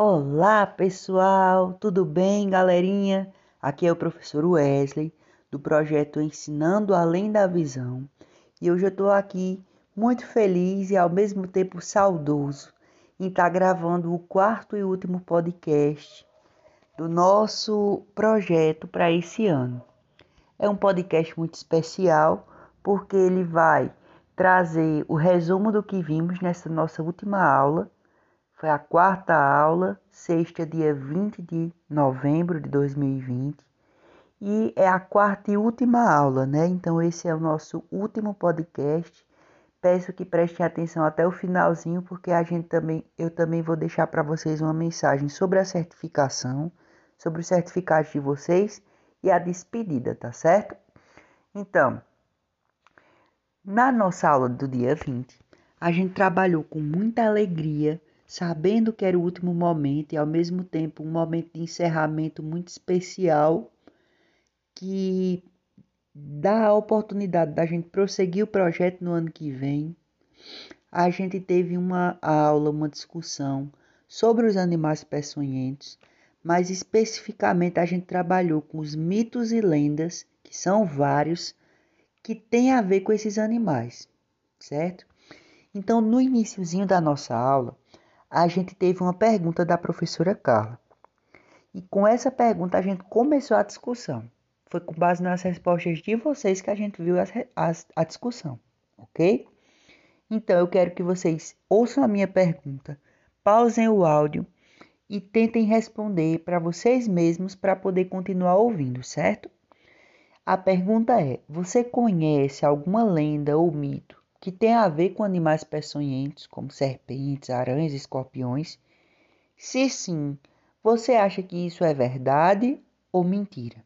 Olá pessoal, tudo bem, galerinha? Aqui é o professor Wesley do projeto Ensinando Além da Visão e hoje eu estou aqui muito feliz e ao mesmo tempo saudoso em estar tá gravando o quarto e último podcast do nosso projeto para esse ano. É um podcast muito especial porque ele vai trazer o resumo do que vimos nessa nossa última aula foi a quarta aula, sexta, dia 20 de novembro de 2020. E é a quarta e última aula, né? Então, esse é o nosso último podcast. Peço que prestem atenção até o finalzinho, porque a gente também, eu também vou deixar para vocês uma mensagem sobre a certificação, sobre os certificados de vocês e a despedida, tá certo? Então, na nossa aula do dia 20, a gente trabalhou com muita alegria sabendo que era o último momento e ao mesmo tempo um momento de encerramento muito especial que dá a oportunidade da gente prosseguir o projeto no ano que vem. A gente teve uma aula, uma discussão sobre os animais peçonhentos, mas especificamente a gente trabalhou com os mitos e lendas, que são vários, que têm a ver com esses animais, certo? Então, no iníciozinho da nossa aula, a gente teve uma pergunta da professora Carla. E com essa pergunta a gente começou a discussão. Foi com base nas respostas de vocês que a gente viu as, as, a discussão, ok? Então eu quero que vocês ouçam a minha pergunta, pausem o áudio e tentem responder para vocês mesmos para poder continuar ouvindo, certo? A pergunta é: você conhece alguma lenda ou mito que tem a ver com animais peçonhentos, como serpentes, aranhas escorpiões? Se sim, você acha que isso é verdade ou mentira?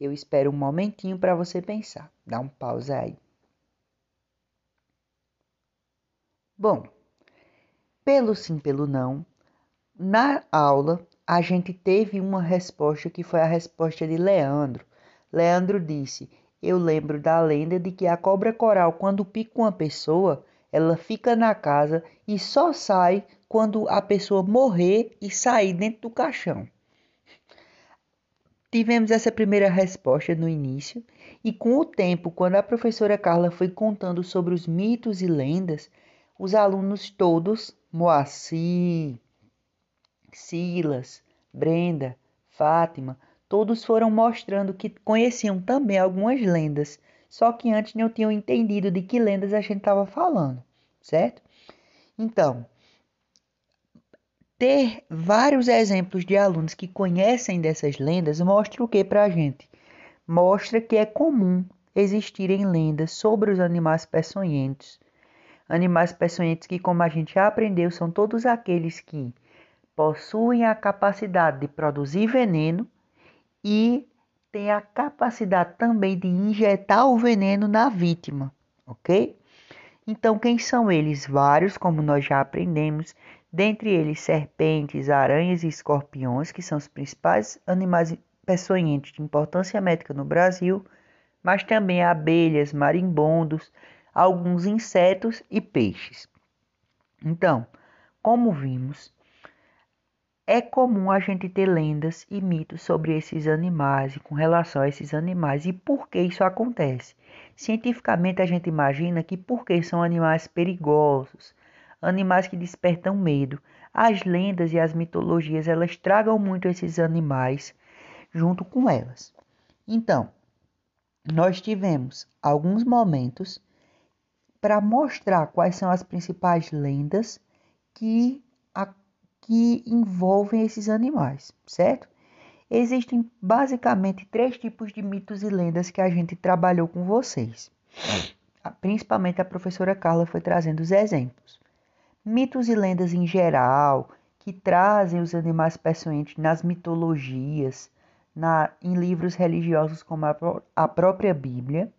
Eu espero um momentinho para você pensar. Dá um pausa aí. Bom, pelo sim, pelo não, na aula a gente teve uma resposta que foi a resposta de Leandro. Leandro disse: eu lembro da lenda de que a cobra coral, quando pica uma pessoa, ela fica na casa e só sai quando a pessoa morrer e sair dentro do caixão. Tivemos essa primeira resposta no início, e com o tempo, quando a professora Carla foi contando sobre os mitos e lendas, os alunos todos, Moacir, Silas, Brenda, Fátima, todos foram mostrando que conheciam também algumas lendas, só que antes não tinham entendido de que lendas a gente estava falando, certo? Então, ter vários exemplos de alunos que conhecem dessas lendas mostra o que para a gente? Mostra que é comum existirem lendas sobre os animais peçonhentos. Animais peçonhentos que, como a gente já aprendeu, são todos aqueles que possuem a capacidade de produzir veneno e tem a capacidade também de injetar o veneno na vítima, ok? Então, quem são eles? Vários, como nós já aprendemos, dentre eles serpentes, aranhas e escorpiões, que são os principais animais peçonhentos de importância médica no Brasil, mas também abelhas, marimbondos, alguns insetos e peixes. Então, como vimos, é comum a gente ter lendas e mitos sobre esses animais e com relação a esses animais e por que isso acontece. Cientificamente a gente imagina que porque são animais perigosos, animais que despertam medo. As lendas e as mitologias elas tragam muito esses animais junto com elas. Então, nós tivemos alguns momentos para mostrar quais são as principais lendas que que envolvem esses animais, certo? Existem basicamente três tipos de mitos e lendas que a gente trabalhou com vocês. Principalmente a professora Carla foi trazendo os exemplos. Mitos e lendas em geral, que trazem os animais peçonhentos nas mitologias, na, em livros religiosos como a, a própria Bíblia.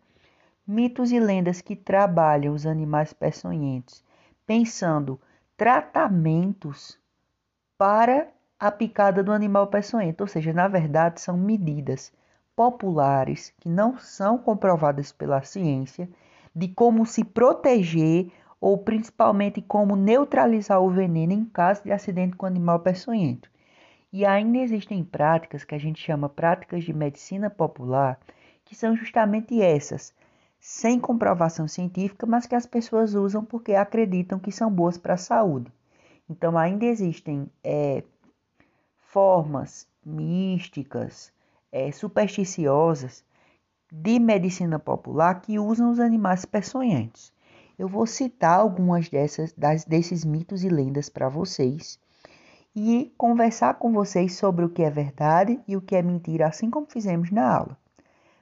Mitos e lendas que trabalham os animais peçonhentos, pensando tratamentos para a picada do animal peçonhento, ou seja, na verdade são medidas populares que não são comprovadas pela ciência de como se proteger ou principalmente como neutralizar o veneno em caso de acidente com animal peçonhento. E ainda existem práticas que a gente chama práticas de medicina popular, que são justamente essas, sem comprovação científica, mas que as pessoas usam porque acreditam que são boas para a saúde. Então, ainda existem é, formas místicas, é, supersticiosas de medicina popular que usam os animais peçonhentos. Eu vou citar algumas dessas, das, desses mitos e lendas para vocês e conversar com vocês sobre o que é verdade e o que é mentira, assim como fizemos na aula.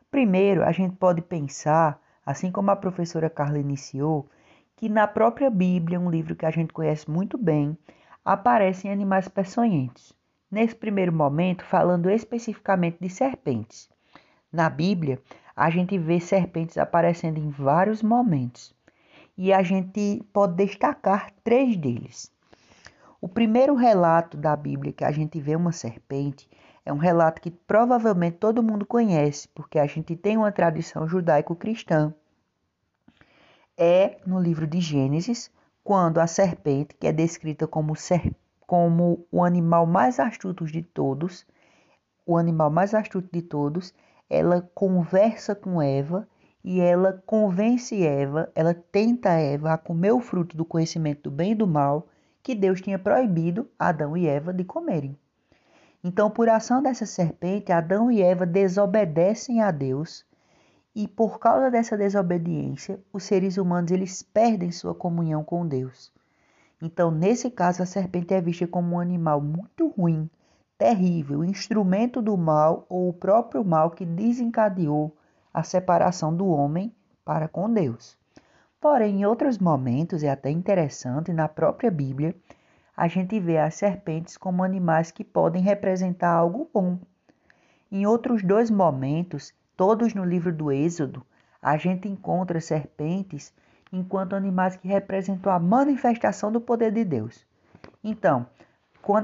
Primeiro, a gente pode pensar, assim como a professora Carla iniciou, que na própria Bíblia, um livro que a gente conhece muito bem, aparecem animais peçonhentos. Nesse primeiro momento, falando especificamente de serpentes. Na Bíblia, a gente vê serpentes aparecendo em vários momentos e a gente pode destacar três deles. O primeiro relato da Bíblia que a gente vê uma serpente é um relato que provavelmente todo mundo conhece, porque a gente tem uma tradição judaico-cristã. É no livro de Gênesis, quando a serpente, que é descrita como, como o animal mais astuto de todos, o animal mais astuto de todos, ela conversa com Eva e ela convence Eva, ela tenta Eva a comer o fruto do conhecimento do bem e do mal que Deus tinha proibido Adão e Eva de comerem. Então, por ação dessa serpente, Adão e Eva desobedecem a Deus e por causa dessa desobediência, os seres humanos eles perdem sua comunhão com Deus. Então, nesse caso, a serpente é vista como um animal muito ruim, terrível, instrumento do mal ou o próprio mal que desencadeou a separação do homem para com Deus. Porém, em outros momentos, é até interessante, na própria Bíblia, a gente vê as serpentes como animais que podem representar algo bom. Em outros dois momentos, todos no livro do Êxodo, a gente encontra serpentes enquanto animais que representam a manifestação do poder de Deus. Então,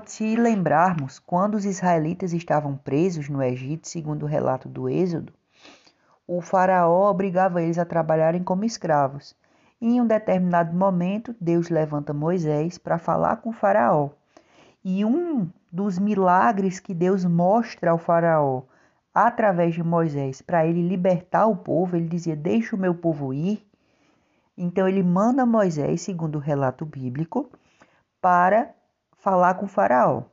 se lembrarmos, quando os israelitas estavam presos no Egito, segundo o relato do Êxodo, o faraó obrigava eles a trabalharem como escravos. E em um determinado momento, Deus levanta Moisés para falar com o faraó. E um dos milagres que Deus mostra ao faraó através de Moisés para ele libertar o povo, ele dizia: "Deixa o meu povo ir". Então ele manda Moisés, segundo o relato bíblico, para falar com faraó.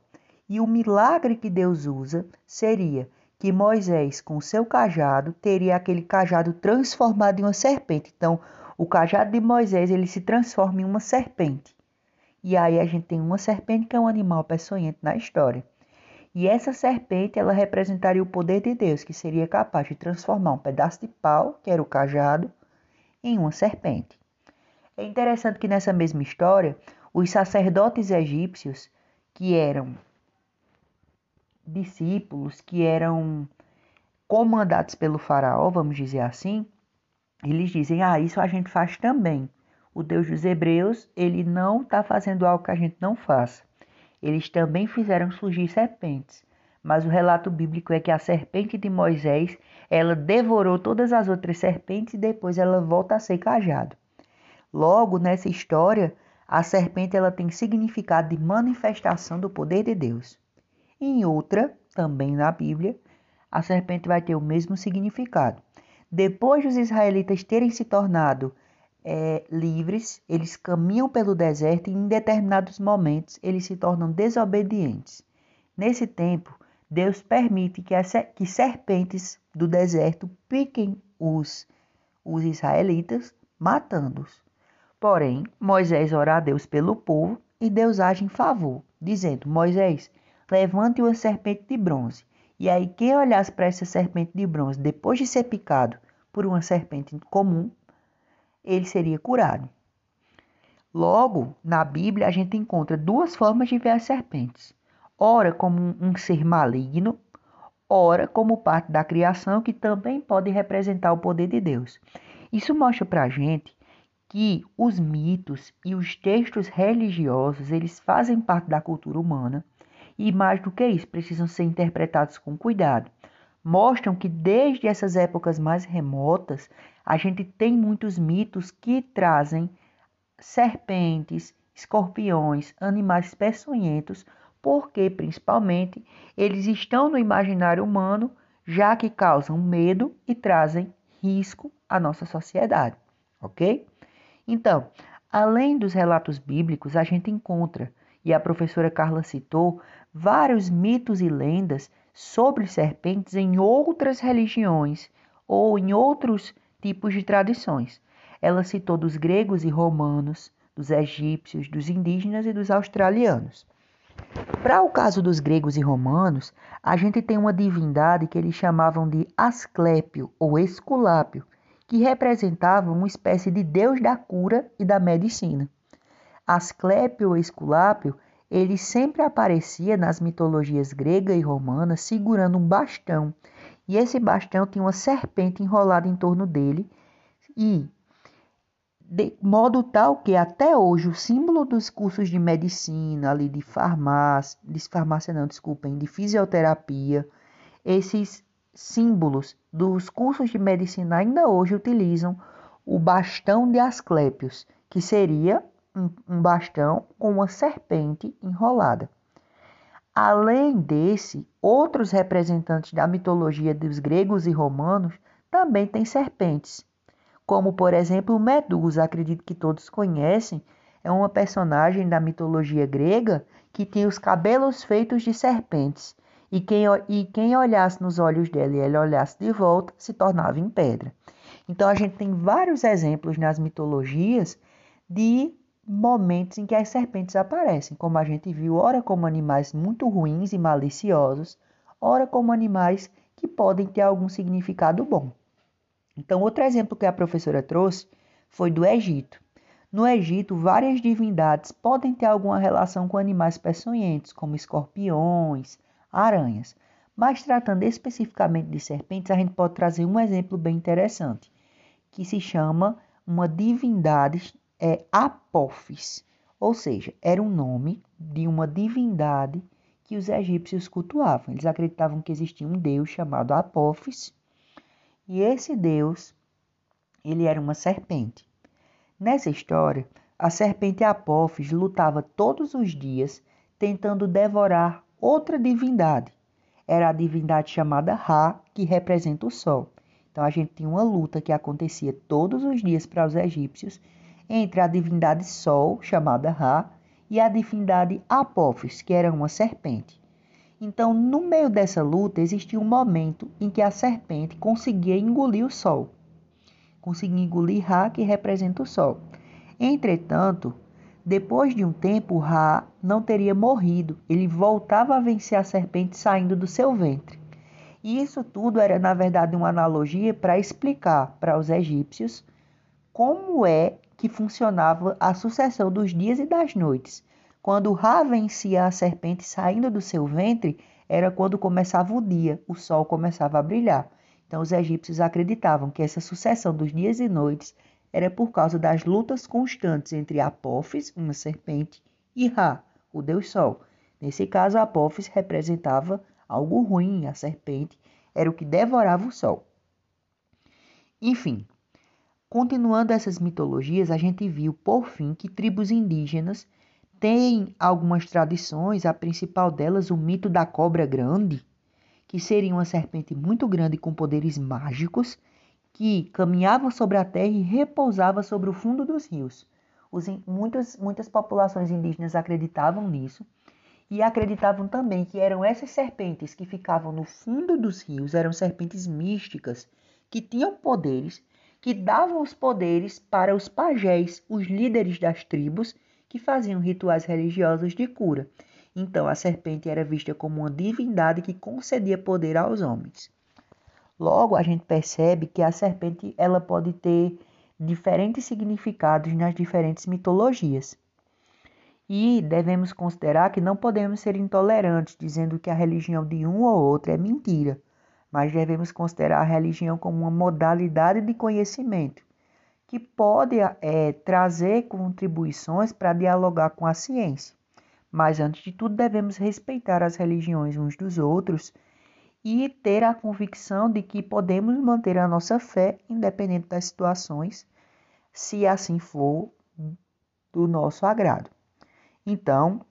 E o milagre que Deus usa seria que Moisés, com seu cajado, teria aquele cajado transformado em uma serpente. Então, o cajado de Moisés ele se transforma em uma serpente. E aí a gente tem uma serpente que é um animal peçonhento na história. E essa serpente ela representaria o poder de Deus, que seria capaz de transformar um pedaço de pau, que era o cajado, em uma serpente. É interessante que nessa mesma história, os sacerdotes egípcios, que eram discípulos que eram comandados pelo faraó, vamos dizer assim, eles dizem: "Ah, isso a gente faz também". O Deus dos Hebreus, ele não está fazendo algo que a gente não faça. Eles também fizeram surgir serpentes. Mas o relato bíblico é que a serpente de Moisés, ela devorou todas as outras serpentes e depois ela volta a ser cajado. Logo, nessa história, a serpente ela tem significado de manifestação do poder de Deus. Em outra, também na Bíblia, a serpente vai ter o mesmo significado. Depois dos israelitas terem se tornado é, livres, eles caminham pelo deserto e em determinados momentos eles se tornam desobedientes. Nesse tempo, Deus permite que, as, que serpentes do deserto piquem os, os israelitas, matando-os. Porém, Moisés ora a Deus pelo povo e Deus age em favor, dizendo: Moisés, levante uma serpente de bronze. E aí, quem olhasse para essa serpente de bronze depois de ser picado por uma serpente comum, ele seria curado. Logo, na Bíblia, a gente encontra duas formas de ver as serpentes: ora como um ser maligno, ora como parte da criação, que também pode representar o poder de Deus. Isso mostra para a gente que os mitos e os textos religiosos eles fazem parte da cultura humana e mais do que isso, precisam ser interpretados com cuidado. Mostram que desde essas épocas mais remotas, a gente tem muitos mitos que trazem serpentes, escorpiões, animais peçonhentos, porque principalmente eles estão no imaginário humano, já que causam medo e trazem risco à nossa sociedade, ok? Então, além dos relatos bíblicos, a gente encontra, e a professora Carla citou, vários mitos e lendas sobre serpentes em outras religiões ou em outros tipos de tradições. Ela citou dos gregos e romanos, dos egípcios, dos indígenas e dos australianos. Para o caso dos gregos e romanos, a gente tem uma divindade que eles chamavam de Asclépio ou Esculápio, que representava uma espécie de deus da cura e da medicina. Asclépio ou Esculápio, ele sempre aparecia nas mitologias grega e romana segurando um bastão, e esse bastão tinha uma serpente enrolada em torno dele, e de modo tal que até hoje o símbolo dos cursos de medicina, ali de farmácia, de farmácia não, desculpem, de fisioterapia, esses símbolos dos cursos de medicina ainda hoje utilizam o bastão de Asclépios, que seria um, bastão com uma serpente enrolada. Além desse, outros representantes da mitologia dos gregos e romanos também têm serpentes, como por exemplo Medusa, acredito que todos conhecem, é uma personagem da mitologia grega que tem os cabelos feitos de serpentes, e quem, e quem olhasse nos olhos dela e ela olhasse de volta se tornava em pedra. Então a gente tem vários exemplos nas mitologias de momentos em que as serpentes aparecem, como a gente viu, ora como animais muito ruins e maliciosos, ora como animais que podem ter algum significado bom. Então, outro exemplo que a professora trouxe foi do Egito. No Egito, várias divindades podem ter alguma relação com animais peçonhentos, como escorpiões, aranhas. Mas tratando especificamente de serpentes, a gente pode trazer um exemplo bem interessante, que se chama uma divindade é, Apophis, ou seja, era um nome de uma divindade que os egípcios cultuavam. Eles acreditavam que existia um deus chamado Apophis e esse Deus, ele era uma serpente. Nessa história, a serpente Apófis lutava todos os dias tentando devorar outra divindade. Era a divindade chamada Ra, que representa o sol. Então a gente tinha uma luta que acontecia todos os dias para os egípcios entre a divindade Sol, chamada Ra, e a divindade Apófis, que era uma serpente. Então, no meio dessa luta, existia um momento em que a serpente conseguia engolir o sol. Conseguia engolir Ra, que representa o sol. Entretanto, depois de um tempo, Ra não teria morrido. Ele voltava a vencer a serpente saindo do seu ventre. E isso tudo era, na verdade, uma analogia para explicar para os egípcios como é que funcionava a sucessão dos dias e das noites quando Ra vencia a serpente saindo do seu ventre, era quando começava o dia, o sol começava a brilhar. Então, os egípcios acreditavam que essa sucessão dos dias e noites era por causa das lutas constantes entre Apófis, uma serpente, e Ra, o deus Sol. Nesse caso, Apófis representava algo ruim, a serpente era o que devorava o Sol. Enfim, continuando essas mitologias, a gente viu, por fim, que tribos indígenas tem algumas tradições, a principal delas o mito da cobra grande, que seria uma serpente muito grande com poderes mágicos, que caminhava sobre a terra e repousava sobre o fundo dos rios. Os, muitas, muitas populações indígenas acreditavam nisso e acreditavam também que eram essas serpentes que ficavam no fundo dos rios, eram serpentes místicas que tinham poderes, que davam os poderes para os pajés, os líderes das tribos, que faziam rituais religiosos de cura. Então a serpente era vista como uma divindade que concedia poder aos homens. Logo a gente percebe que a serpente ela pode ter diferentes significados nas diferentes mitologias. E devemos considerar que não podemos ser intolerantes dizendo que a religião de um ou outro é mentira, mas devemos considerar a religião como uma modalidade de conhecimento que pode é, trazer contribuições para dialogar com a ciência. Mas, antes de tudo, devemos respeitar as religiões uns dos outros e ter a convicção de que podemos manter a nossa fé independente das situações, se assim for do nosso agrado. Então,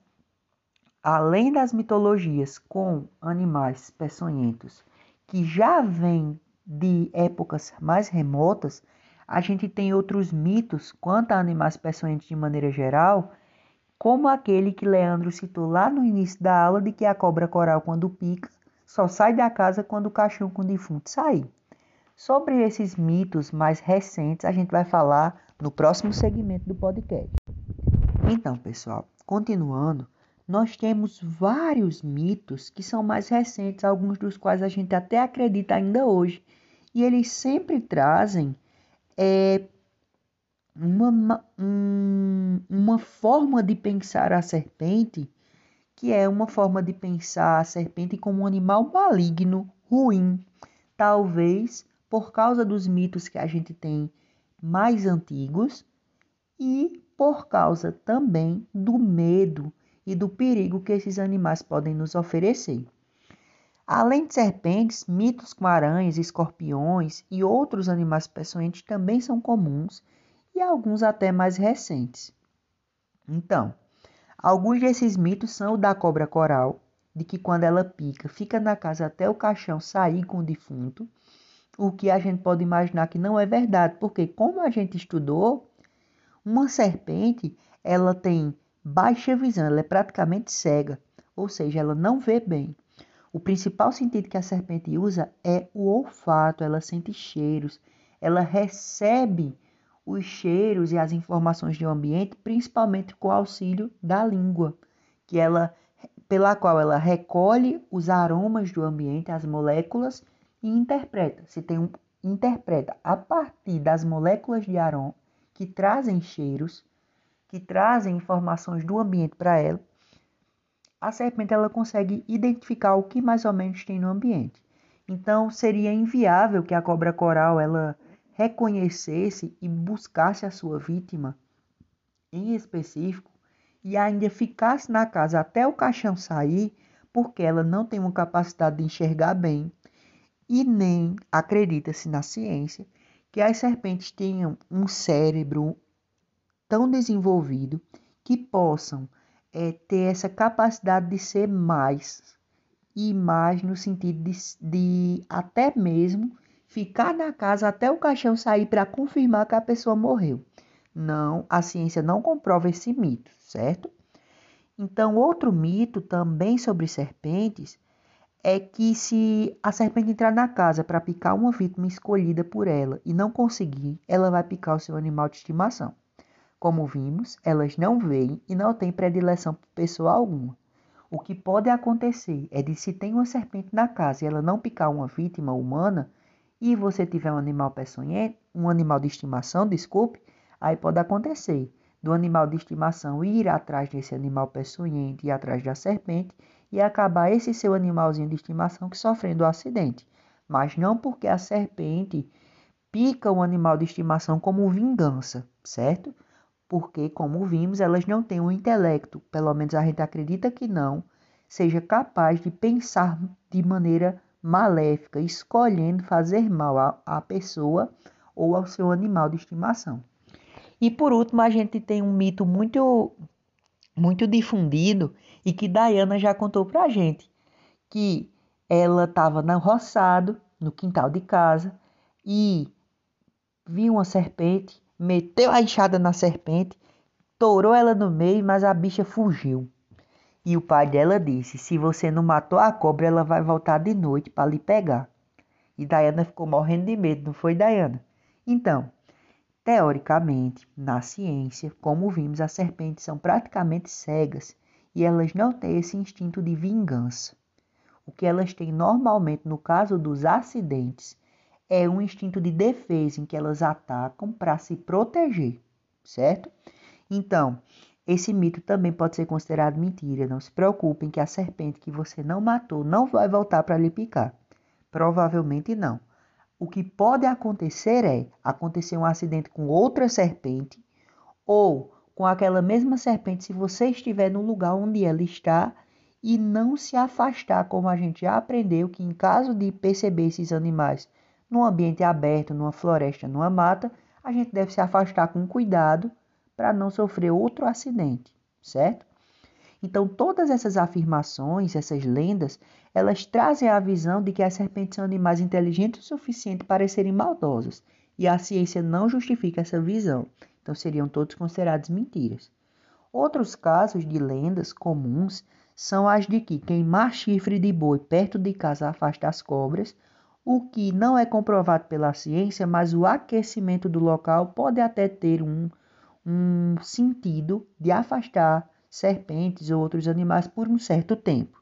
além das mitologias com animais peçonhentos que já vêm de épocas mais remotas, a gente tem outros mitos quanto a animais peçonhentos de maneira geral, como aquele que Leandro citou lá no início da aula de que a cobra coral quando pica só sai da casa quando o caixão com o defunto sair. Sobre esses mitos mais recentes, a gente vai falar no próximo segmento do podcast. Então, pessoal, continuando, nós temos vários mitos que são mais recentes, alguns dos quais a gente até acredita ainda hoje, e eles sempre trazem é, uma, um, uma forma de pensar a serpente que é uma forma de pensar a serpente como um animal maligno, ruim, talvez por causa dos mitos que a gente tem mais antigos e por causa também do medo e do perigo que esses animais podem nos oferecer. Além de serpentes, mitos com aranhas, escorpiões e outros animais peçonhentos também são comuns e alguns até mais recentes. Então, alguns desses mitos são o da cobra coral, de que quando ela pica, fica na casa até o caixão sair com o defunto, o que a gente pode imaginar que não é verdade, porque como a gente estudou, uma serpente, ela tem baixa visão, ela é praticamente cega, ou seja, ela não vê bem. O principal sentido que a serpente usa é o olfato, ela sente cheiros, ela recebe os cheiros e as informações do ambiente, principalmente com o auxílio da língua, que ela pela qual ela recolhe os aromas do ambiente, as moléculas e interpreta. Se tem um interpreta a partir das moléculas de aroma que trazem cheiros, que trazem informações do ambiente para ela, a serpente ela consegue identificar o que mais ou menos tem no ambiente. Então seria inviável que a cobra coral ela reconhecesse e buscasse a sua vítima em específico e ainda ficasse na casa até o caixão sair, porque ela não tem uma capacidade de enxergar bem e nem acredita-se na ciência que as serpentes tenham um cérebro tão desenvolvido que possam é, ter essa capacidade de ser mais e mais no sentido de, de até mesmo ficar na casa até o caixão sair para confirmar que a pessoa morreu. Não, a ciência não comprova esse mito, certo? Então, outro mito também sobre serpentes é que se a serpente entrar na casa para picar uma vítima escolhida por ela e não conseguir, ela vai picar o seu animal de estimação. Como vimos, elas não veem e não têm predileção por pessoa alguma. O que pode acontecer é de se tem uma serpente na casa e ela não picar uma vítima humana e você tiver um animal peçonhento, um animal de estimação, desculpe, aí pode acontecer do animal de estimação ir atrás desse animal peçonhento e atrás da serpente e acabar esse seu animalzinho de estimação que sofrendo o um acidente. Mas não porque a serpente pica o animal de estimação como vingança, certo? Porque, como vimos, elas não têm um intelecto, pelo menos a gente acredita que não, seja capaz de pensar de maneira maléfica, escolhendo fazer mal à pessoa ou ao seu animal de estimação. E por último, a gente tem um mito muito muito difundido e que Diana já contou pra gente, que ela estava no roçado, no quintal de casa, e viu uma serpente meteu a enxada na serpente, torou ela no meio, mas a bicha fugiu. E o pai dela disse: Se você não matou a cobra, ela vai voltar de noite para lhe pegar. E Diana ficou morrendo de medo, não foi, Diana? Então, teoricamente, na ciência, como vimos, as serpentes são praticamente cegas e elas não têm esse instinto de vingança. O que elas têm normalmente no caso dos acidentes é um instinto de defesa em que elas atacam para se proteger, certo? Então, esse mito também pode ser considerado mentira. Não se preocupem que a serpente que você não matou não vai voltar para lhe picar. Provavelmente não. O que pode acontecer é acontecer um acidente com outra serpente ou com aquela mesma serpente se você estiver no lugar onde ela está e não se afastar, como a gente já aprendeu que em caso de perceber esses animais num ambiente aberto, numa floresta, numa mata, a gente deve se afastar com cuidado para não sofrer outro acidente, certo? Então, todas essas afirmações, essas lendas, elas trazem a visão de que as serpentes são animais inteligentes o suficiente para serem maldosos, e a ciência não justifica essa visão. Então, seriam todos considerados mentiras. Outros casos de lendas comuns são as de que queimar chifre de boi perto de casa afasta as cobras, o que não é comprovado pela ciência, mas o aquecimento do local pode até ter um, um sentido de afastar serpentes ou outros animais por um certo tempo.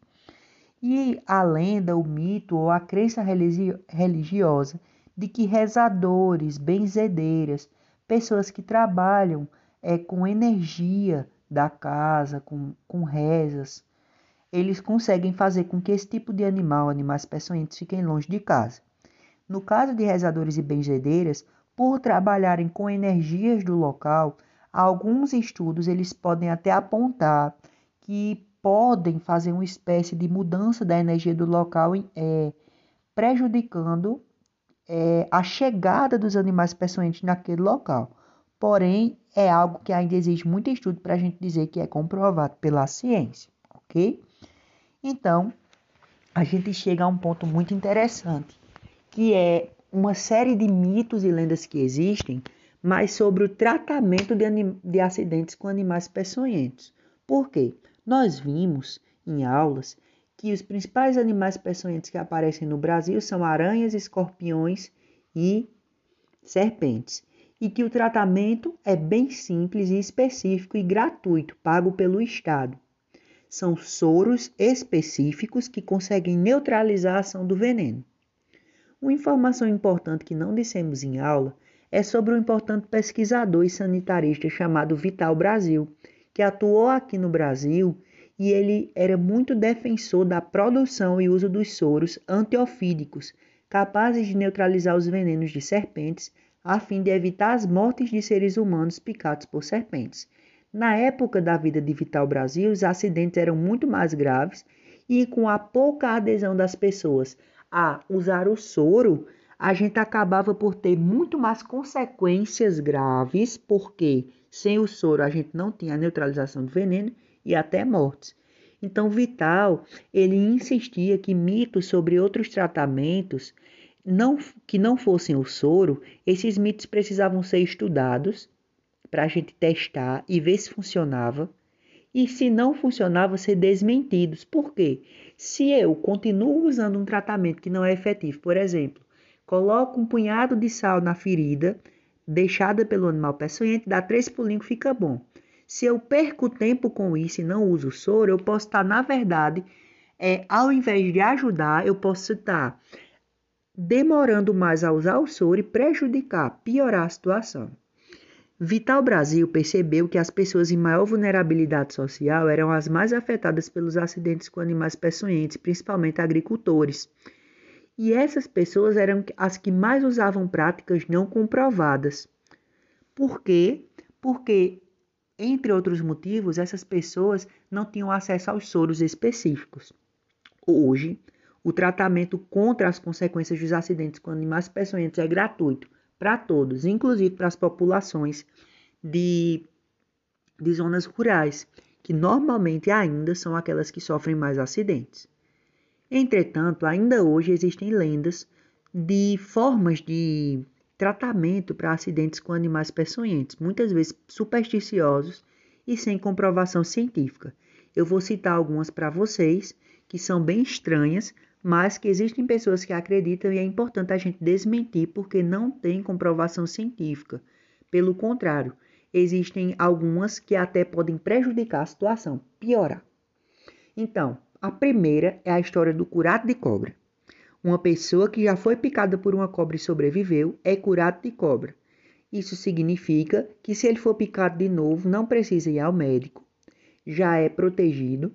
E a lenda, o mito ou a crença religiosa de que rezadores, benzedeiras, pessoas que trabalham é, com energia da casa, com, com rezas, eles conseguem fazer com que esse tipo de animal, animais peçonhentos, fiquem longe de casa. No caso de rezadores e benzedeiras, por trabalharem com energias do local, alguns estudos eles podem até apontar que podem fazer uma espécie de mudança da energia do local, é, prejudicando é, a chegada dos animais peçonhentos naquele local. Porém, é algo que ainda exige muito estudo para a gente dizer que é comprovado pela ciência, ok? Então, a gente chega a um ponto muito interessante, que é uma série de mitos e lendas que existem, mas sobre o tratamento de, de acidentes com animais peçonhentos. Por quê? Nós vimos em aulas que os principais animais peçonhentos que aparecem no Brasil são aranhas, escorpiões e serpentes, e que o tratamento é bem simples e específico e gratuito, pago pelo Estado são soros específicos que conseguem neutralizar a ação do veneno. Uma informação importante que não dissemos em aula é sobre um importante pesquisador e sanitarista chamado Vital Brasil, que atuou aqui no Brasil e ele era muito defensor da produção e uso dos soros antiofídicos, capazes de neutralizar os venenos de serpentes, a fim de evitar as mortes de seres humanos picados por serpentes. Na época da vida de Vital Brasil, os acidentes eram muito mais graves e com a pouca adesão das pessoas a usar o soro, a gente acabava por ter muito mais consequências graves, porque sem o soro a gente não tinha a neutralização do veneno e até mortes. Então Vital, ele insistia que mitos sobre outros tratamentos não, que não fossem o soro, esses mitos precisavam ser estudados para a gente testar e ver se funcionava. E se não funcionava, ser desmentidos. Por quê? Se eu continuo usando um tratamento que não é efetivo, por exemplo, coloco um punhado de sal na ferida deixada pelo animal peçonhento, dá três pulinhos, fica bom. Se eu perco tempo com isso e não uso soro, eu posso estar, na verdade, é, ao invés de ajudar, eu posso estar demorando mais a usar o soro e prejudicar, piorar a situação. Vital Brasil percebeu que as pessoas em maior vulnerabilidade social eram as mais afetadas pelos acidentes com animais peçonhentos, principalmente agricultores. E essas pessoas eram as que mais usavam práticas não comprovadas. Por quê? Porque, entre outros motivos, essas pessoas não tinham acesso aos soros específicos. Hoje, o tratamento contra as consequências dos acidentes com animais peçonhentos é gratuito para todos, inclusive para as populações de, de zonas rurais, que normalmente ainda são aquelas que sofrem mais acidentes. Entretanto, ainda hoje existem lendas de formas de tratamento para acidentes com animais peçonhentos, muitas vezes supersticiosos e sem comprovação científica. Eu vou citar algumas para vocês que são bem estranhas, mas que existem pessoas que acreditam e é importante a gente desmentir porque não tem comprovação científica. Pelo contrário, existem algumas que até podem prejudicar a situação, piorar. Então, a primeira é a história do curado de cobra. Uma pessoa que já foi picada por uma cobra e sobreviveu é curado de cobra. Isso significa que se ele for picado de novo, não precisa ir ao médico, já é protegido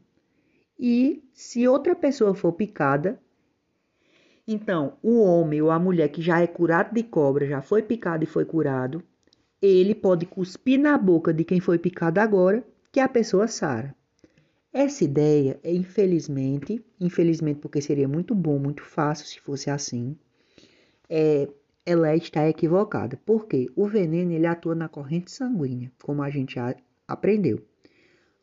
e se outra pessoa for picada, então o homem ou a mulher que já é curado de cobra, já foi picado e foi curado, ele pode cuspir na boca de quem foi picado agora, que a pessoa sara. Essa ideia é infelizmente, infelizmente porque seria muito bom, muito fácil se fosse assim, é, ela está equivocada. Porque o veneno ele atua na corrente sanguínea, como a gente aprendeu.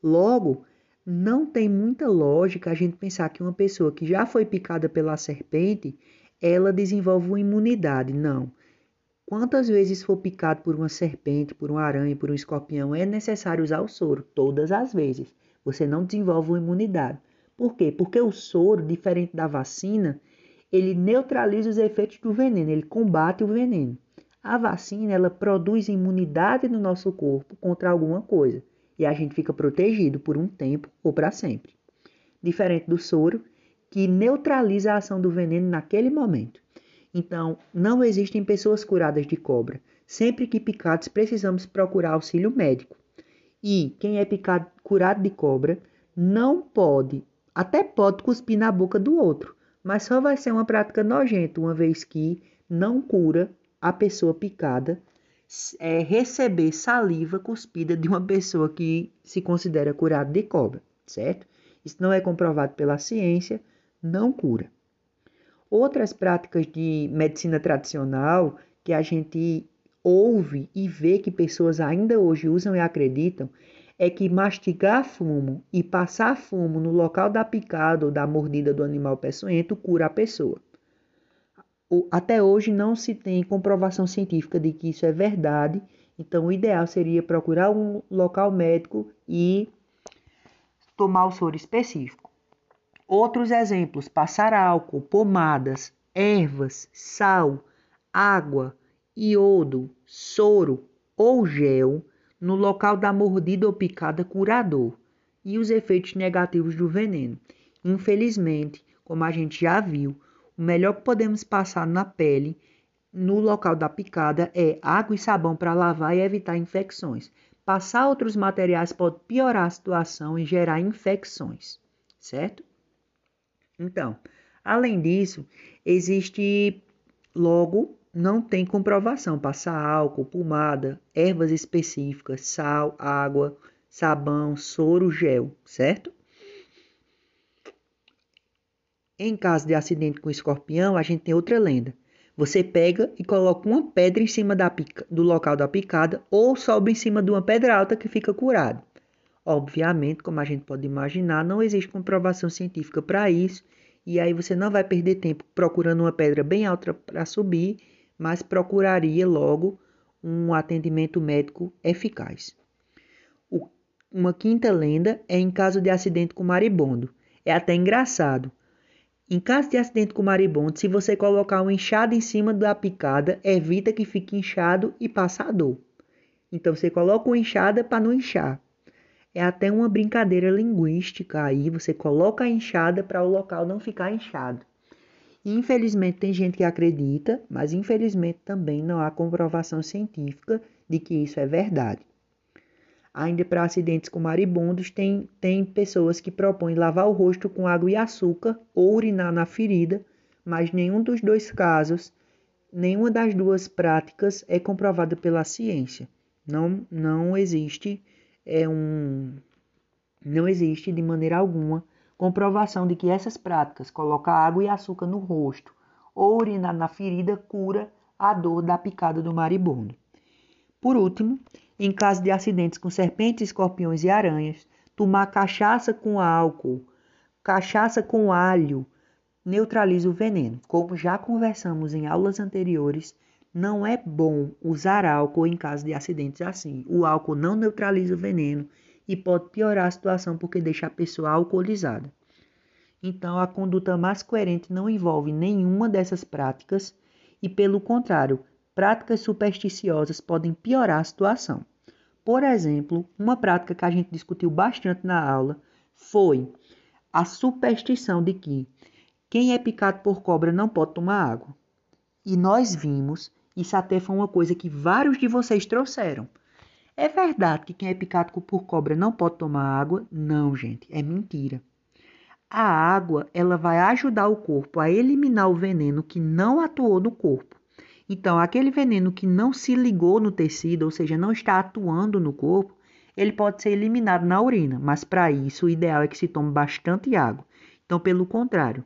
Logo, não tem muita lógica a gente pensar que uma pessoa que já foi picada pela serpente, ela desenvolve uma imunidade. Não. Quantas vezes for picado por uma serpente, por uma aranha, por um escorpião, é necessário usar o soro? Todas as vezes. Você não desenvolve uma imunidade. Por quê? Porque o soro, diferente da vacina, ele neutraliza os efeitos do veneno, ele combate o veneno. A vacina, ela produz imunidade no nosso corpo contra alguma coisa e a gente fica protegido por um tempo ou para sempre. Diferente do soro, que neutraliza a ação do veneno naquele momento. Então, não existem pessoas curadas de cobra. Sempre que picados, precisamos procurar auxílio médico. E quem é picado, curado de cobra não pode, até pode cuspir na boca do outro, mas só vai ser uma prática nojenta, uma vez que não cura a pessoa picada é, receber saliva cuspida de uma pessoa que se considera curada de cobra, certo? Isso não é comprovado pela ciência, não cura. Outras práticas de medicina tradicional que a gente ouve e vê que pessoas ainda hoje usam e acreditam é que mastigar fumo e passar fumo no local da picada ou da mordida do animal peçonhento cura a pessoa. Até hoje não se tem comprovação científica de que isso é verdade, então o ideal seria procurar um local médico e tomar o soro específico. Outros exemplos: passar álcool, pomadas, ervas, sal, água, iodo, soro ou gel no local da mordida ou picada curador e os efeitos negativos do veneno. Infelizmente, como a gente já viu, o melhor que podemos passar na pele no local da picada é água e sabão para lavar e evitar infecções. Passar outros materiais pode piorar a situação e gerar infecções, certo? Então, além disso, existe logo não tem comprovação passar álcool, pomada, ervas específicas, sal, água, sabão, soro, gel, certo? Em caso de acidente com escorpião, a gente tem outra lenda. Você pega e coloca uma pedra em cima pica, do local da picada ou sobe em cima de uma pedra alta que fica curado. Obviamente, como a gente pode imaginar, não existe comprovação científica para isso, e aí você não vai perder tempo procurando uma pedra bem alta para subir, mas procuraria logo um atendimento médico eficaz. O, uma quinta lenda é em caso de acidente com maribondo. É até engraçado. Em caso de acidente com maribondo, se você colocar um inchado em cima da picada, evita que fique inchado e passe a dor. Então você coloca uma inchada para não inchar. É até uma brincadeira linguística aí, você coloca a inchada para o local não ficar inchado. infelizmente tem gente que acredita, mas infelizmente também não há comprovação científica de que isso é verdade. Ainda para acidentes com maribondos, tem, tem pessoas que propõem lavar o rosto com água e açúcar ou urinar na ferida, mas nenhum dos dois casos, nenhuma das duas práticas é comprovada pela ciência. Não, não existe é um não existe de maneira alguma comprovação de que essas práticas, colocar água e açúcar no rosto ou urinar na ferida, cura a dor da picada do maribondo. Por último, em caso de acidentes com serpentes, escorpiões e aranhas, tomar cachaça com álcool, cachaça com alho, neutraliza o veneno. Como já conversamos em aulas anteriores, não é bom usar álcool em caso de acidentes assim. O álcool não neutraliza o veneno e pode piorar a situação porque deixa a pessoa alcoolizada. Então, a conduta mais coerente não envolve nenhuma dessas práticas e, pelo contrário, práticas supersticiosas podem piorar a situação. Por exemplo, uma prática que a gente discutiu bastante na aula foi a superstição de que quem é picado por cobra não pode tomar água. E nós vimos, isso até foi uma coisa que vários de vocês trouxeram. É verdade que quem é picado por cobra não pode tomar água? Não, gente, é mentira. A água, ela vai ajudar o corpo a eliminar o veneno que não atuou no corpo. Então, aquele veneno que não se ligou no tecido, ou seja, não está atuando no corpo, ele pode ser eliminado na urina, mas para isso o ideal é que se tome bastante água. Então, pelo contrário,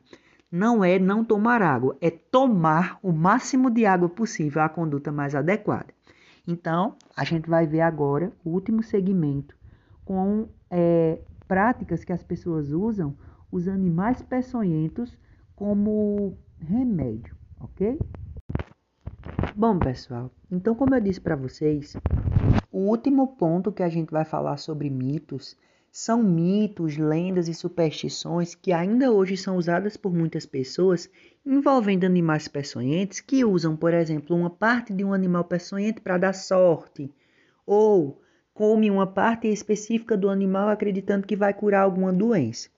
não é não tomar água, é tomar o máximo de água possível, a conduta mais adequada. Então, a gente vai ver agora o último segmento com é, práticas que as pessoas usam os animais peçonhentos como remédio, ok? Bom, pessoal, então como eu disse para vocês, o último ponto que a gente vai falar sobre mitos são mitos, lendas e superstições que ainda hoje são usadas por muitas pessoas envolvendo animais peçonhentos que usam, por exemplo, uma parte de um animal peçonhento para dar sorte ou come uma parte específica do animal acreditando que vai curar alguma doença.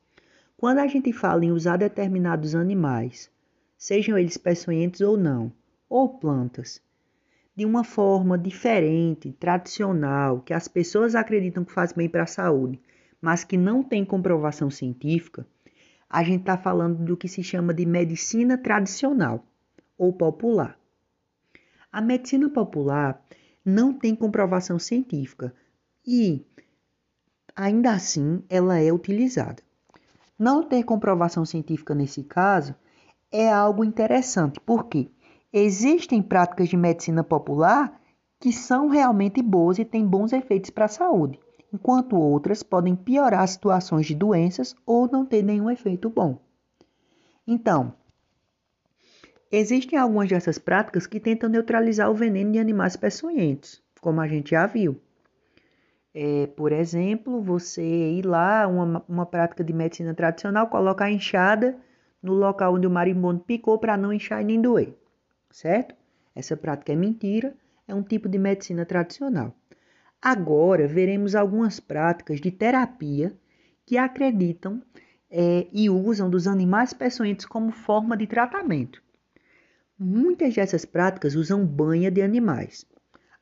Quando a gente fala em usar determinados animais, sejam eles peçonhentos ou não, ou plantas, de uma forma diferente, tradicional, que as pessoas acreditam que faz bem para a saúde, mas que não tem comprovação científica, a gente está falando do que se chama de medicina tradicional ou popular. A medicina popular não tem comprovação científica e, ainda assim, ela é utilizada. Não ter comprovação científica nesse caso é algo interessante, porque existem práticas de medicina popular que são realmente boas e têm bons efeitos para a saúde enquanto outras podem piorar situações de doenças ou não ter nenhum efeito bom. Então, existem algumas dessas práticas que tentam neutralizar o veneno de animais peçonhentos, como a gente já viu. É, por exemplo, você ir lá, uma, uma prática de medicina tradicional, colocar a enxada no local onde o marimbondo picou para não inchar e nem doer, certo? Essa prática é mentira, é um tipo de medicina tradicional. Agora veremos algumas práticas de terapia que acreditam é, e usam dos animais peçonhentos como forma de tratamento. Muitas dessas práticas usam banha de animais.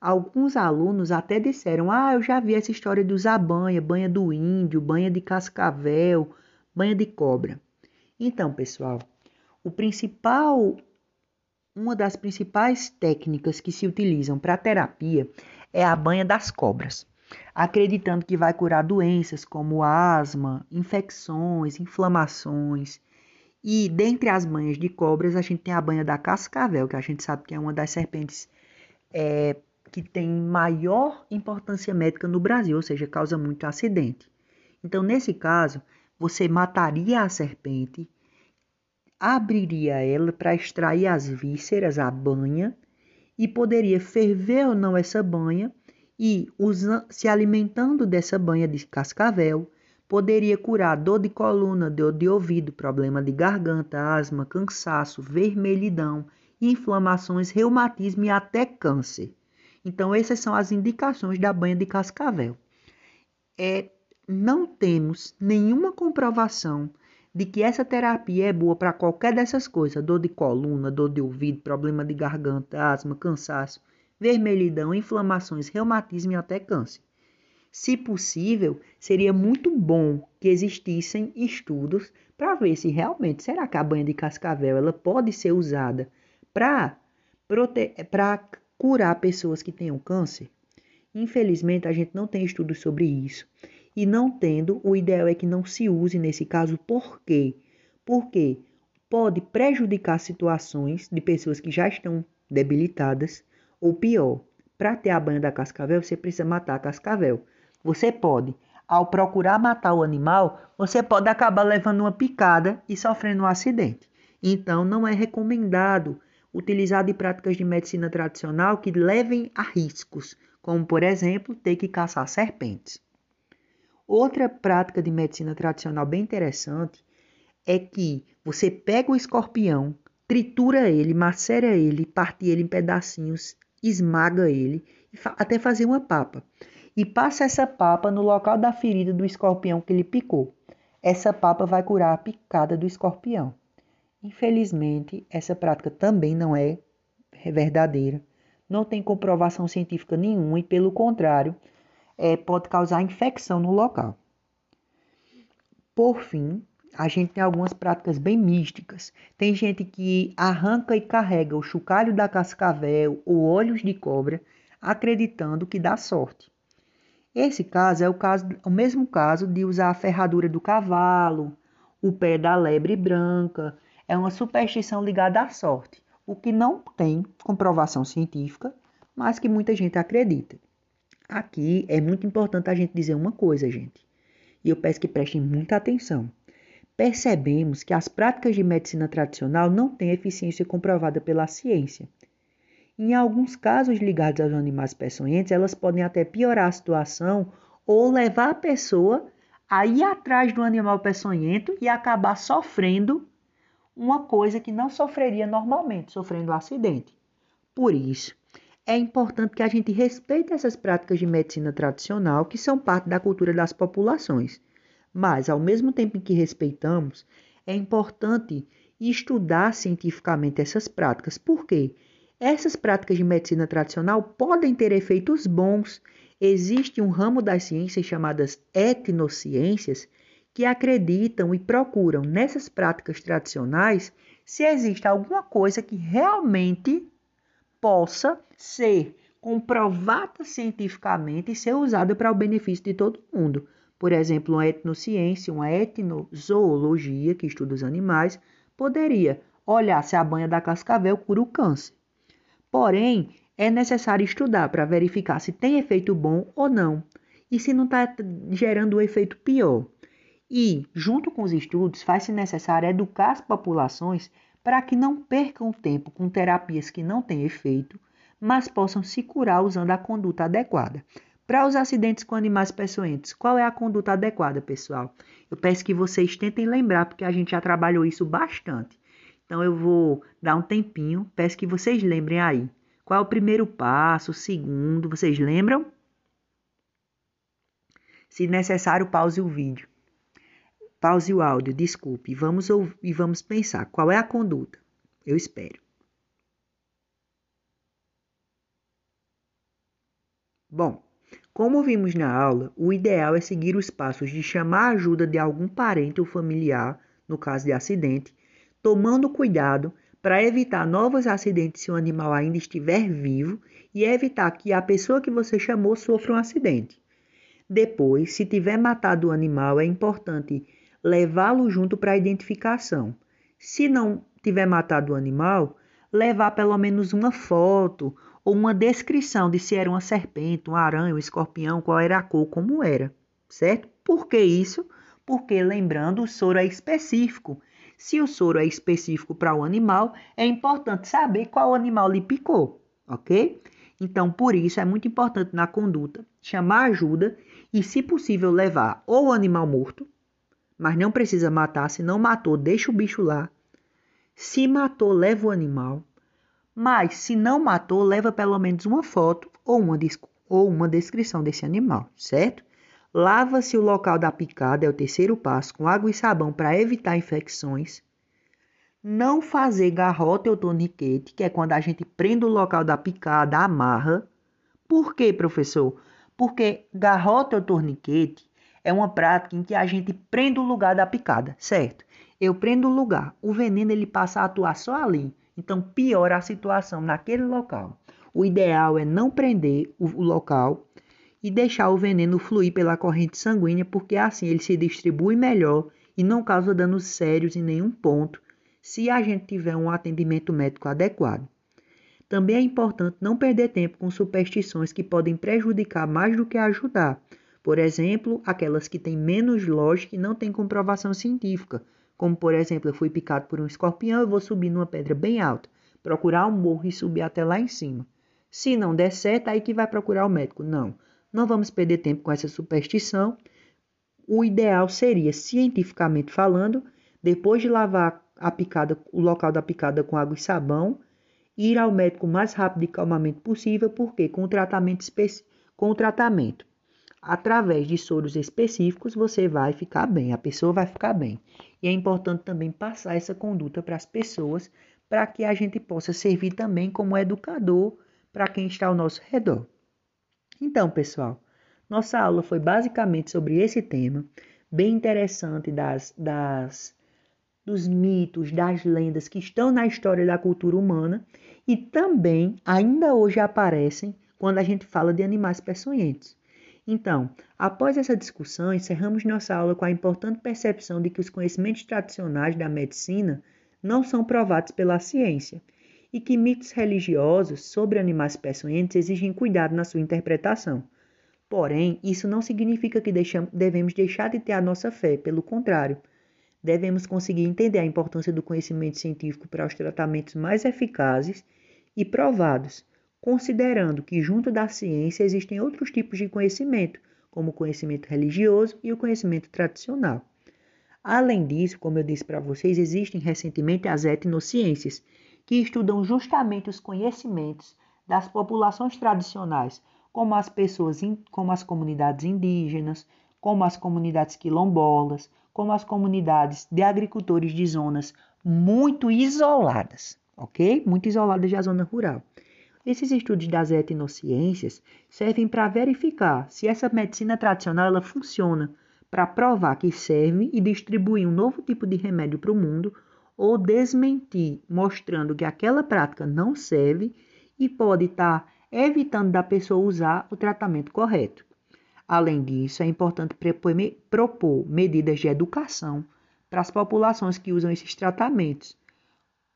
Alguns alunos até disseram: Ah, eu já vi essa história de usar banha, banha do índio, banha de cascavel, banha de cobra. Então, pessoal, o principal, uma das principais técnicas que se utilizam para terapia é a banha das cobras, acreditando que vai curar doenças como asma, infecções, inflamações. E dentre as banhas de cobras, a gente tem a banha da cascavel, que a gente sabe que é uma das serpentes é, que tem maior importância médica no Brasil, ou seja, causa muito acidente. Então, nesse caso, você mataria a serpente, abriria ela para extrair as vísceras, a banha, e poderia ferver ou não essa banha e, se alimentando dessa banha de cascavel, poderia curar dor de coluna, dor de ouvido, problema de garganta, asma, cansaço, vermelhidão, inflamações, reumatismo e até câncer. Então, essas são as indicações da banha de cascavel. É, não temos nenhuma comprovação de que essa terapia é boa para qualquer dessas coisas: dor de coluna, dor de ouvido, problema de garganta, asma, cansaço, vermelhidão, inflamações, reumatismo e até câncer. Se possível, seria muito bom que existissem estudos para ver se realmente será que a banha de cascavel ela pode ser usada para para curar pessoas que tenham câncer. Infelizmente, a gente não tem estudos sobre isso. E não tendo, o ideal é que não se use nesse caso. Por quê? Porque pode prejudicar situações de pessoas que já estão debilitadas, ou pior, para ter a banha da cascavel, você precisa matar a cascavel. Você pode, ao procurar matar o animal, você pode acabar levando uma picada e sofrendo um acidente. Então, não é recomendado utilizar de práticas de medicina tradicional que levem a riscos, como por exemplo, ter que caçar serpentes. Outra prática de medicina tradicional bem interessante é que você pega o escorpião, tritura ele, macera ele, parte ele em pedacinhos, esmaga ele, até fazer uma papa. E passa essa papa no local da ferida do escorpião que ele picou. Essa papa vai curar a picada do escorpião. Infelizmente, essa prática também não é verdadeira. Não tem comprovação científica nenhuma e, pelo contrário, é, pode causar infecção no local. Por fim, a gente tem algumas práticas bem místicas. Tem gente que arranca e carrega o chocalho da cascavel ou olhos de cobra, acreditando que dá sorte. Esse caso é o, caso, o mesmo caso de usar a ferradura do cavalo, o pé da lebre branca. é uma superstição ligada à sorte, o que não tem comprovação científica, mas que muita gente acredita. Aqui é muito importante a gente dizer uma coisa, gente, e eu peço que prestem muita atenção. Percebemos que as práticas de medicina tradicional não têm eficiência comprovada pela ciência. Em alguns casos ligados aos animais peçonhentos, elas podem até piorar a situação ou levar a pessoa a ir atrás do animal peçonhento e acabar sofrendo uma coisa que não sofreria normalmente, sofrendo um acidente. Por isso, é importante que a gente respeite essas práticas de medicina tradicional que são parte da cultura das populações. Mas, ao mesmo tempo em que respeitamos, é importante estudar cientificamente essas práticas. Por quê? Essas práticas de medicina tradicional podem ter efeitos bons. Existe um ramo das ciências chamadas etnociências que acreditam e procuram nessas práticas tradicionais se existe alguma coisa que realmente possa ser comprovada cientificamente e ser usada para o benefício de todo mundo. Por exemplo, uma etnociência, uma etnozoologia, que estuda os animais, poderia olhar se a banha da cascavel cura o câncer. Porém, é necessário estudar para verificar se tem efeito bom ou não e se não está gerando um efeito pior. E, junto com os estudos, faz-se necessário educar as populações para que não percam tempo com terapias que não têm efeito, mas possam se curar usando a conduta adequada. Para os acidentes com animais peçonhentos, qual é a conduta adequada, pessoal? Eu peço que vocês tentem lembrar, porque a gente já trabalhou isso bastante. Então eu vou dar um tempinho, peço que vocês lembrem aí. Qual é o primeiro passo, o segundo, vocês lembram? Se necessário, pause o vídeo. Pause o áudio, desculpe, vamos, ouvir, e vamos pensar qual é a conduta. Eu espero. Bom, como vimos na aula, o ideal é seguir os passos de chamar a ajuda de algum parente ou familiar, no caso de acidente, tomando cuidado para evitar novos acidentes se o animal ainda estiver vivo e evitar que a pessoa que você chamou sofra um acidente. Depois, se tiver matado o animal, é importante levá-lo junto para a identificação. Se não tiver matado o animal, levar pelo menos uma foto ou uma descrição de se era uma serpente, uma aranha, um escorpião, qual era a cor, como era, certo? Por que isso? Porque, lembrando, o soro é específico. Se o soro é específico para o animal, é importante saber qual animal lhe picou, ok? Então, por isso, é muito importante na conduta chamar ajuda e, se possível, levar ou o animal morto, mas não precisa matar. Se não matou, deixa o bicho lá. Se matou, leva o animal. Mas se não matou, leva pelo menos uma foto ou uma, ou uma descrição desse animal, certo? Lava-se o local da picada, é o terceiro passo, com água e sabão para evitar infecções. Não fazer garrota ou torniquete, que é quando a gente prende o local da picada, amarra. Por quê, professor? Porque garrota ou torniquete é uma prática em que a gente prende o lugar da picada, certo? Eu prendo o lugar, o veneno ele passa a atuar só ali, então piora a situação naquele local. O ideal é não prender o local e deixar o veneno fluir pela corrente sanguínea, porque assim ele se distribui melhor e não causa danos sérios em nenhum ponto, se a gente tiver um atendimento médico adequado. Também é importante não perder tempo com superstições que podem prejudicar mais do que ajudar, por exemplo, aquelas que têm menos lógica e não têm comprovação científica, como por exemplo, eu fui picado por um escorpião, eu vou subir numa pedra bem alta, procurar um morro e subir até lá em cima. Se não der certo, aí que vai procurar o médico. Não, não vamos perder tempo com essa superstição. O ideal seria, cientificamente falando, depois de lavar a picada, o local da picada com água e sabão, ir ao médico o mais rápido e calmamente possível, porque com o tratamento, com o tratamento através de soros específicos, você vai ficar bem, a pessoa vai ficar bem. E é importante também passar essa conduta para as pessoas, para que a gente possa servir também como educador para quem está ao nosso redor. Então, pessoal, nossa aula foi basicamente sobre esse tema, bem interessante das, das dos mitos, das lendas que estão na história da cultura humana e também ainda hoje aparecem quando a gente fala de animais peçonhentos. Então, após essa discussão, encerramos nossa aula com a importante percepção de que os conhecimentos tradicionais da medicina não são provados pela ciência e que mitos religiosos sobre animais peçonhentos exigem cuidado na sua interpretação. Porém, isso não significa que devemos deixar de ter a nossa fé, pelo contrário, devemos conseguir entender a importância do conhecimento científico para os tratamentos mais eficazes e provados, considerando que junto da ciência existem outros tipos de conhecimento, como o conhecimento religioso e o conhecimento tradicional. Além disso, como eu disse para vocês, existem recentemente as etnociências, que estudam justamente os conhecimentos das populações tradicionais, como as pessoas, como as comunidades indígenas, como as comunidades quilombolas, como as comunidades de agricultores de zonas muito isoladas, ok? Muito isoladas da zona rural. Esses estudos das etnociências servem para verificar se essa medicina tradicional ela funciona para provar que serve e distribuir um novo tipo de remédio para o mundo, ou desmentir, mostrando que aquela prática não serve e pode estar tá evitando da pessoa usar o tratamento correto. Além disso, é importante propor medidas de educação para as populações que usam esses tratamentos,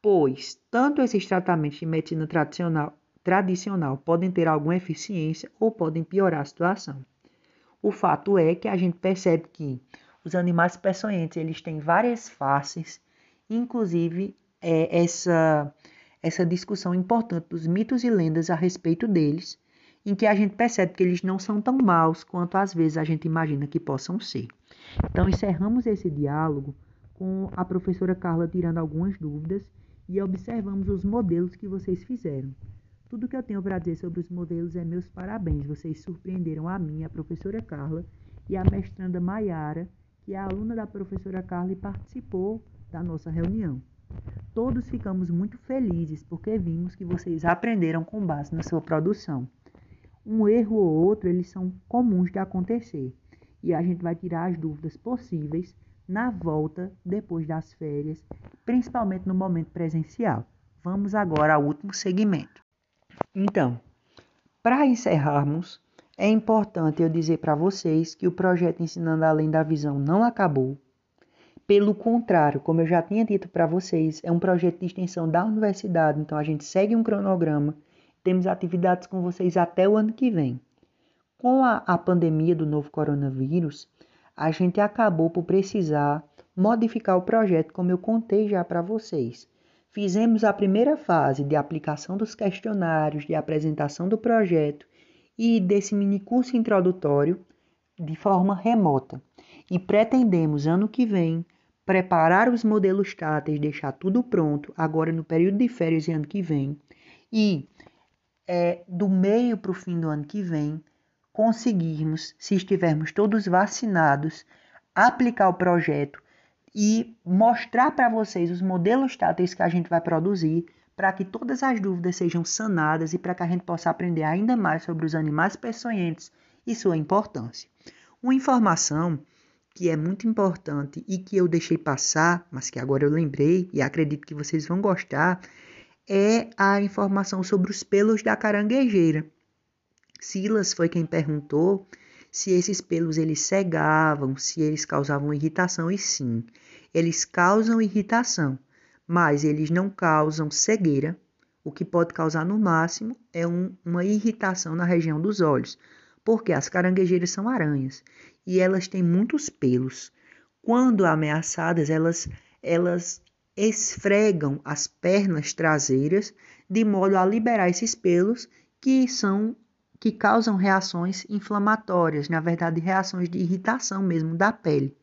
pois tanto esses tratamentos de medicina tradicional, tradicional podem ter alguma eficiência ou podem piorar a situação. O fato é que a gente percebe que os animais peçonhentos eles têm várias faces, inclusive é, essa essa discussão importante dos mitos e lendas a respeito deles, em que a gente percebe que eles não são tão maus quanto às vezes a gente imagina que possam ser. Então encerramos esse diálogo com a professora Carla tirando algumas dúvidas e observamos os modelos que vocês fizeram. Tudo que eu tenho para dizer sobre os modelos é meus parabéns. Vocês surpreenderam a mim, a professora Carla e a mestranda Maiara, que é aluna da professora Carla e participou da nossa reunião. Todos ficamos muito felizes porque vimos que vocês aprenderam com base na sua produção. Um erro ou outro, eles são comuns de acontecer e a gente vai tirar as dúvidas possíveis na volta depois das férias, principalmente no momento presencial. Vamos agora ao último segmento. Então, para encerrarmos, é importante eu dizer para vocês que o projeto Ensinando Além da Visão não acabou. Pelo contrário, como eu já tinha dito para vocês, é um projeto de extensão da universidade, então a gente segue um cronograma, temos atividades com vocês até o ano que vem. Com a, a pandemia do novo coronavírus, a gente acabou por precisar modificar o projeto, como eu contei já para vocês. Fizemos a primeira fase de aplicação dos questionários, de apresentação do projeto e desse mini curso introdutório de forma remota. E pretendemos, ano que vem, preparar os modelos táteis, deixar tudo pronto, agora no período de férias e ano que vem. E é, do meio para o fim do ano que vem, conseguirmos, se estivermos todos vacinados, aplicar o projeto e mostrar para vocês os modelos táteis que a gente vai produzir para que todas as dúvidas sejam sanadas e para que a gente possa aprender ainda mais sobre os animais peçonhentos e sua importância. Uma informação que é muito importante e que eu deixei passar, mas que agora eu lembrei e acredito que vocês vão gostar, é a informação sobre os pelos da caranguejeira. Silas foi quem perguntou se esses pelos eles cegavam, se eles causavam irritação, e sim, eles causam irritação, mas eles não causam cegueira. O que pode causar no máximo é um, uma irritação na região dos olhos, porque as caranguejeiras são aranhas e elas têm muitos pelos. Quando ameaçadas, elas, elas esfregam as pernas traseiras de modo a liberar esses pelos que são que causam reações inflamatórias, na verdade, reações de irritação mesmo da pele.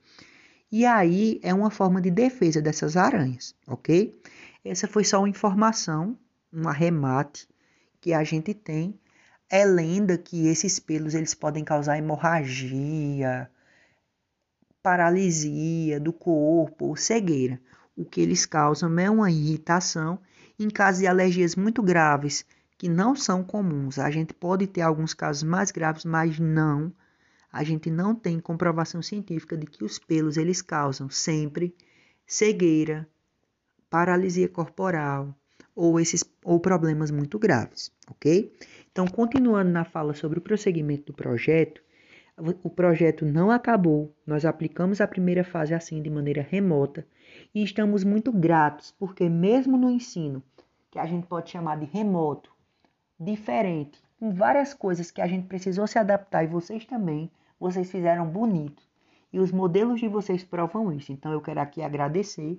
E aí é uma forma de defesa dessas aranhas, ok? Essa foi só uma informação, um arremate que a gente tem. É lenda que esses pelos eles podem causar hemorragia, paralisia do corpo ou cegueira. O que eles causam é uma irritação em casos de alergias muito graves, que não são comuns. A gente pode ter alguns casos mais graves, mas não. A gente não tem comprovação científica de que os pelos eles causam sempre cegueira, paralisia corporal ou esses ou problemas muito graves, ok? Então, continuando na fala sobre o prosseguimento do projeto, o projeto não acabou. Nós aplicamos a primeira fase assim de maneira remota E estamos muito gratos, porque mesmo no ensino, que a gente pode chamar de remoto, diferente, com várias coisas que a gente precisou se adaptar e vocês também, vocês fizeram bonito. E os modelos de vocês provam isso. Então eu quero aqui agradecer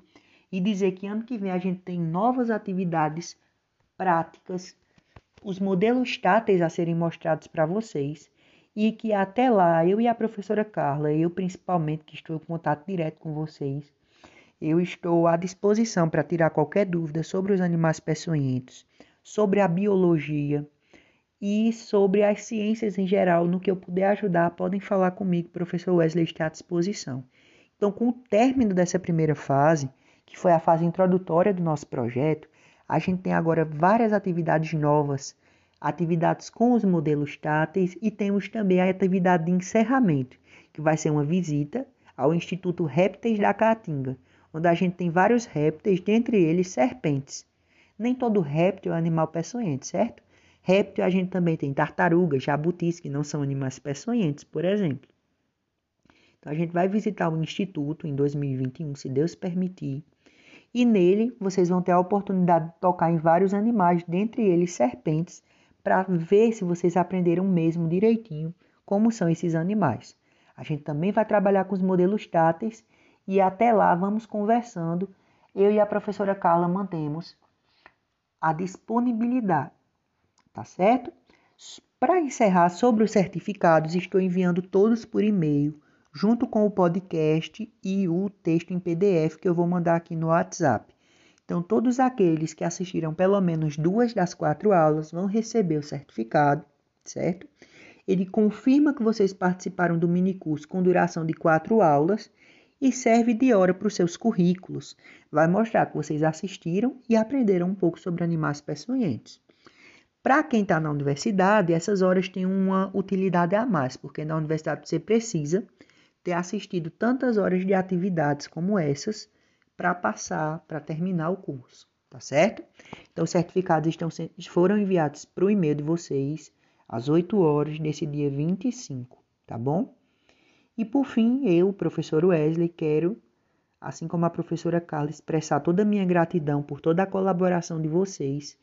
e dizer que ano que vem a gente tem novas atividades práticas, os modelos táteis a serem mostrados para vocês e que até lá eu e a professora Carla, eu principalmente que estou em contato direto com vocês, eu estou à disposição para tirar qualquer dúvida sobre os animais peçonhentos, sobre a biologia e sobre as ciências em geral, no que eu puder ajudar, podem falar comigo, professor Wesley está à disposição. Então, com o término dessa primeira fase, que foi a fase introdutória do nosso projeto, a gente tem agora várias atividades novas, atividades com os modelos táteis e temos também a atividade de encerramento, que vai ser uma visita ao Instituto Répteis da Caatinga, onde a gente tem vários répteis, dentre eles serpentes. Nem todo réptil é animal peçonhento, certo? Réptil a gente também tem tartarugas, jabutis, que não são animais peçonhentos, por exemplo. Então a gente vai visitar o Instituto em 2021, se Deus permitir. E nele vocês vão ter a oportunidade de tocar em vários animais, dentre eles serpentes, para ver se vocês aprenderam mesmo direitinho como são esses animais. A gente também vai trabalhar com os modelos táteis e até lá vamos conversando. Eu e a professora Carla mantemos a disponibilidade, tá certo? Para encerrar sobre os certificados, estou enviando todos por e-mail, junto com o podcast e o texto em PDF que eu vou mandar aqui no WhatsApp. Então, todos aqueles que assistiram pelo menos duas das quatro aulas vão receber o certificado, certo? Ele confirma que vocês participaram do minicurso com duração de quatro aulas e serve de hora para os seus currículos. Vai mostrar que vocês assistiram e aprenderam um pouco sobre animais peçonhentos. Para quem está na universidade, essas horas têm uma utilidade a mais, porque na universidade você precisa ter assistido tantas horas de atividades como essas para passar, para terminar o curso, tá certo? Então, os certificados estão, foram enviados para o e-mail de vocês às 8 horas desse dia 25, tá bom? E por fim, eu, professor Wesley, quero, assim como a professora Carla, expressar toda a minha gratidão por toda a colaboração de vocês,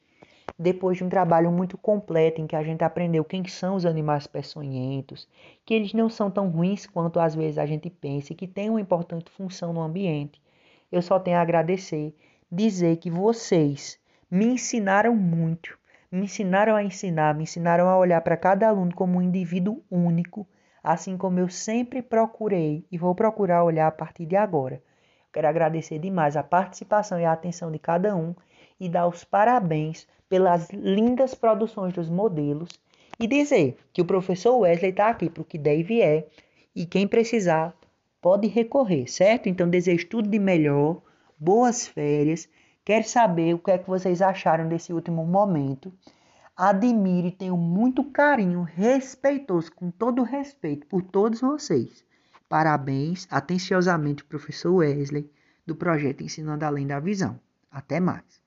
depois de um trabalho muito completo em que a gente aprendeu quem são os animais peçonhentos, que eles não são tão ruins quanto às vezes a gente pensa e que têm uma importante função no ambiente. Eu só tenho a agradecer, dizer que vocês me ensinaram muito, me ensinaram a ensinar, me ensinaram a olhar para cada aluno como um indivíduo único, assim como eu sempre procurei e vou procurar olhar a partir de agora. Quero agradecer demais a participação e a atenção de cada um e dar os parabéns pelas lindas produções dos modelos e dizer que o professor Wesley está aqui para o que der e vier e quem precisar pode recorrer, certo? Então desejo tudo de melhor, boas férias. Quero saber o que é que vocês acharam desse último momento. Admiro e tenho muito carinho, respeitoso, com todo respeito por todos vocês. Parabéns, atenciosamente, professor Wesley, do projeto Ensinando Além da Visão. Até mais.